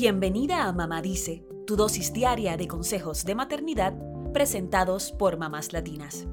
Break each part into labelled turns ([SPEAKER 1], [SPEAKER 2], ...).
[SPEAKER 1] Bienvenida a Mamá Dice, tu dosis diaria de consejos de maternidad presentados por mamás latinas.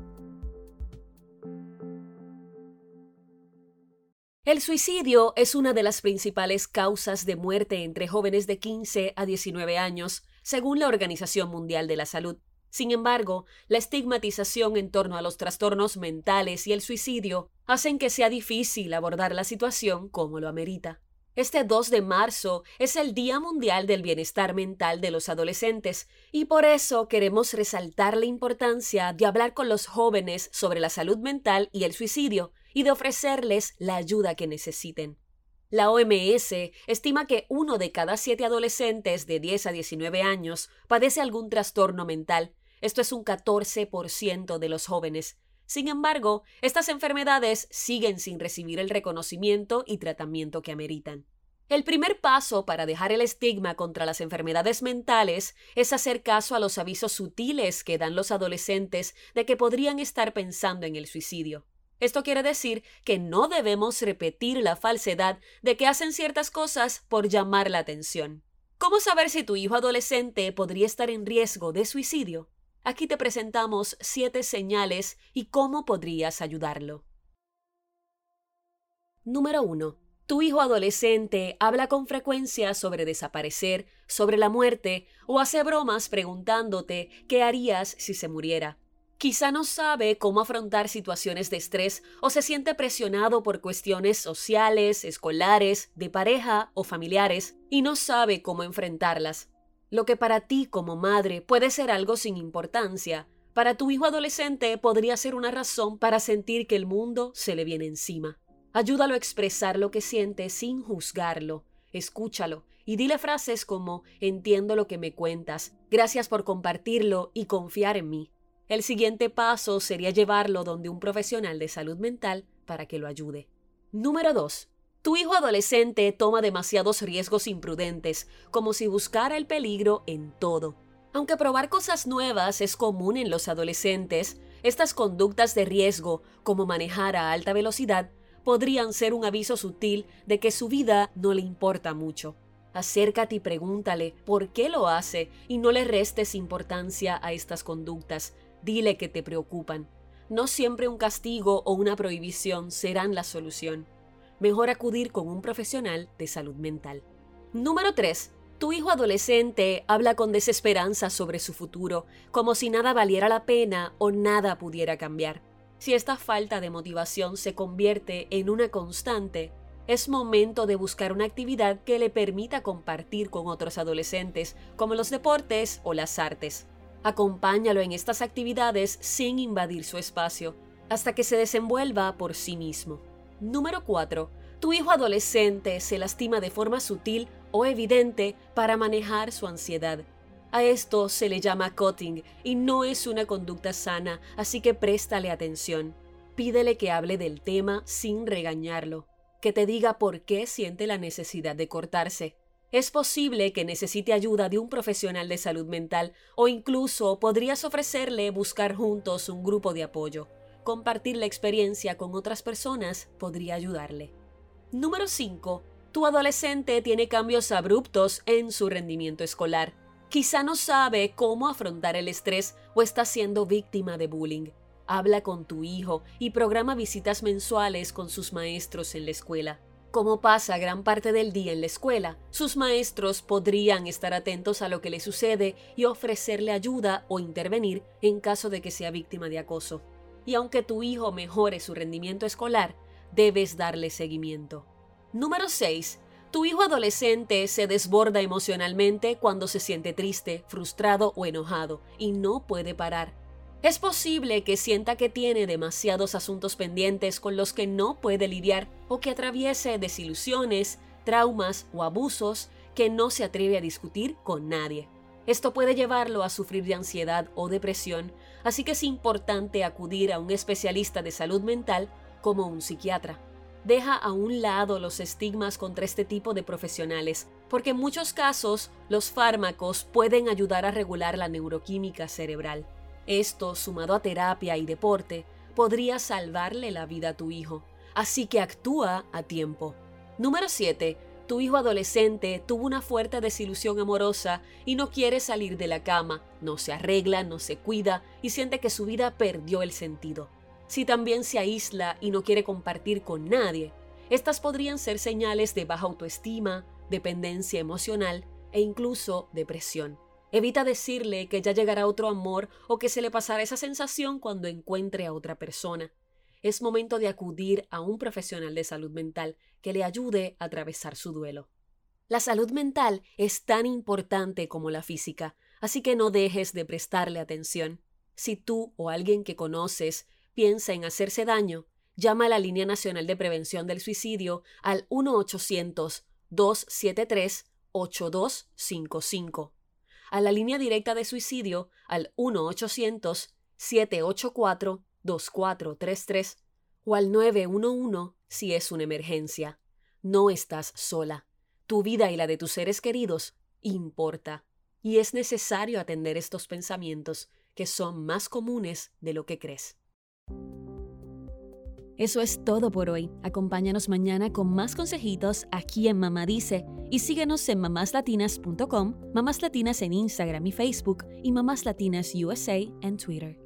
[SPEAKER 1] El suicidio es una de las principales causas de muerte entre jóvenes de 15 a 19 años, según la Organización Mundial de la Salud. Sin embargo, la estigmatización en torno a los trastornos mentales y el suicidio hacen que sea difícil abordar la situación como lo amerita. Este 2 de marzo es el Día Mundial del Bienestar Mental de los Adolescentes y por eso queremos resaltar la importancia de hablar con los jóvenes sobre la salud mental y el suicidio y de ofrecerles la ayuda que necesiten. La OMS estima que uno de cada siete adolescentes de 10 a 19 años padece algún trastorno mental esto es un 14% de los jóvenes. Sin embargo, estas enfermedades siguen sin recibir el reconocimiento y tratamiento que ameritan. El primer paso para dejar el estigma contra las enfermedades mentales es hacer caso a los avisos sutiles que dan los adolescentes de que podrían estar pensando en el suicidio. Esto quiere decir que no debemos repetir la falsedad de que hacen ciertas cosas por llamar la atención. ¿Cómo saber si tu hijo adolescente podría estar en riesgo de suicidio? Aquí te presentamos siete señales y cómo podrías ayudarlo. Número 1. Tu hijo adolescente habla con frecuencia sobre desaparecer, sobre la muerte o hace bromas preguntándote qué harías si se muriera. Quizá no sabe cómo afrontar situaciones de estrés o se siente presionado por cuestiones sociales, escolares, de pareja o familiares y no sabe cómo enfrentarlas. Lo que para ti como madre puede ser algo sin importancia, para tu hijo adolescente podría ser una razón para sentir que el mundo se le viene encima. Ayúdalo a expresar lo que siente sin juzgarlo. Escúchalo y dile frases como entiendo lo que me cuentas, gracias por compartirlo y confiar en mí. El siguiente paso sería llevarlo donde un profesional de salud mental para que lo ayude. Número 2. Tu hijo adolescente toma demasiados riesgos imprudentes, como si buscara el peligro en todo. Aunque probar cosas nuevas es común en los adolescentes, estas conductas de riesgo, como manejar a alta velocidad, podrían ser un aviso sutil de que su vida no le importa mucho. Acércate y pregúntale por qué lo hace y no le restes importancia a estas conductas. Dile que te preocupan. No siempre un castigo o una prohibición serán la solución mejor acudir con un profesional de salud mental. Número 3. Tu hijo adolescente habla con desesperanza sobre su futuro, como si nada valiera la pena o nada pudiera cambiar. Si esta falta de motivación se convierte en una constante, es momento de buscar una actividad que le permita compartir con otros adolescentes, como los deportes o las artes. Acompáñalo en estas actividades sin invadir su espacio, hasta que se desenvuelva por sí mismo. Número 4. Tu hijo adolescente se lastima de forma sutil o evidente para manejar su ansiedad. A esto se le llama cutting y no es una conducta sana, así que préstale atención. Pídele que hable del tema sin regañarlo, que te diga por qué siente la necesidad de cortarse. Es posible que necesite ayuda de un profesional de salud mental o incluso podrías ofrecerle buscar juntos un grupo de apoyo compartir la experiencia con otras personas podría ayudarle. Número 5. Tu adolescente tiene cambios abruptos en su rendimiento escolar. Quizá no sabe cómo afrontar el estrés o está siendo víctima de bullying. Habla con tu hijo y programa visitas mensuales con sus maestros en la escuela. Como pasa gran parte del día en la escuela, sus maestros podrían estar atentos a lo que le sucede y ofrecerle ayuda o intervenir en caso de que sea víctima de acoso y aunque tu hijo mejore su rendimiento escolar, debes darle seguimiento. Número 6. Tu hijo adolescente se desborda emocionalmente cuando se siente triste, frustrado o enojado y no puede parar. Es posible que sienta que tiene demasiados asuntos pendientes con los que no puede lidiar o que atraviese desilusiones, traumas o abusos que no se atreve a discutir con nadie. Esto puede llevarlo a sufrir de ansiedad o depresión, así que es importante acudir a un especialista de salud mental como un psiquiatra. Deja a un lado los estigmas contra este tipo de profesionales, porque en muchos casos los fármacos pueden ayudar a regular la neuroquímica cerebral. Esto, sumado a terapia y deporte, podría salvarle la vida a tu hijo, así que actúa a tiempo. Número 7. Tu hijo adolescente tuvo una fuerte desilusión amorosa y no quiere salir de la cama, no se arregla, no se cuida y siente que su vida perdió el sentido. Si también se aísla y no quiere compartir con nadie, estas podrían ser señales de baja autoestima, dependencia emocional e incluso depresión. Evita decirle que ya llegará otro amor o que se le pasará esa sensación cuando encuentre a otra persona es momento de acudir a un profesional de salud mental que le ayude a atravesar su duelo. La salud mental es tan importante como la física, así que no dejes de prestarle atención. Si tú o alguien que conoces piensa en hacerse daño, llama a la Línea Nacional de Prevención del Suicidio al 1-800-273-8255, a la línea directa de suicidio al 1-800-784 2433 o al 911 si es una emergencia. No estás sola. Tu vida y la de tus seres queridos importa. Y es necesario atender estos pensamientos que son más comunes de lo que crees.
[SPEAKER 2] Eso es todo por hoy. Acompáñanos mañana con más consejitos aquí en Mamá Dice y síguenos en mamáslatinas.com, Mamás Latinas en Instagram y Facebook y Mamás Latinas USA en Twitter.